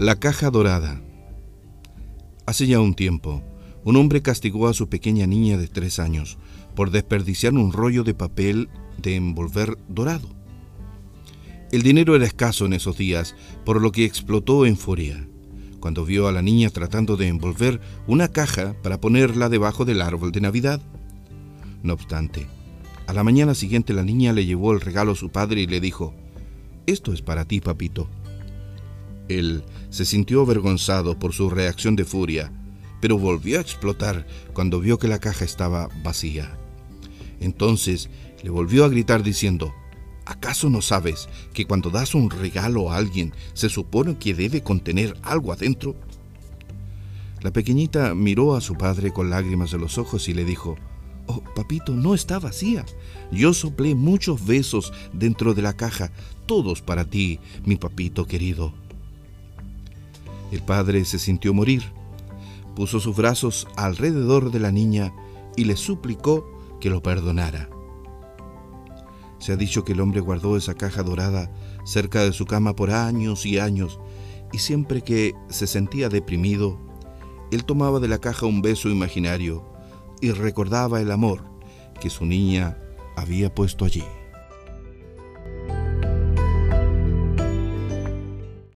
La caja dorada. Hace ya un tiempo, un hombre castigó a su pequeña niña de tres años por desperdiciar un rollo de papel de envolver dorado. El dinero era escaso en esos días, por lo que explotó en furia, cuando vio a la niña tratando de envolver una caja para ponerla debajo del árbol de Navidad. No obstante, a la mañana siguiente la niña le llevó el regalo a su padre y le dijo, Esto es para ti, papito. Él se sintió avergonzado por su reacción de furia, pero volvió a explotar cuando vio que la caja estaba vacía. Entonces le volvió a gritar diciendo, ¿acaso no sabes que cuando das un regalo a alguien se supone que debe contener algo adentro? La pequeñita miró a su padre con lágrimas en los ojos y le dijo, Oh, papito, no está vacía. Yo soplé muchos besos dentro de la caja, todos para ti, mi papito querido. El padre se sintió morir. Puso sus brazos alrededor de la niña y le suplicó que lo perdonara. Se ha dicho que el hombre guardó esa caja dorada cerca de su cama por años y años, y siempre que se sentía deprimido, él tomaba de la caja un beso imaginario y recordaba el amor que su niña había puesto allí.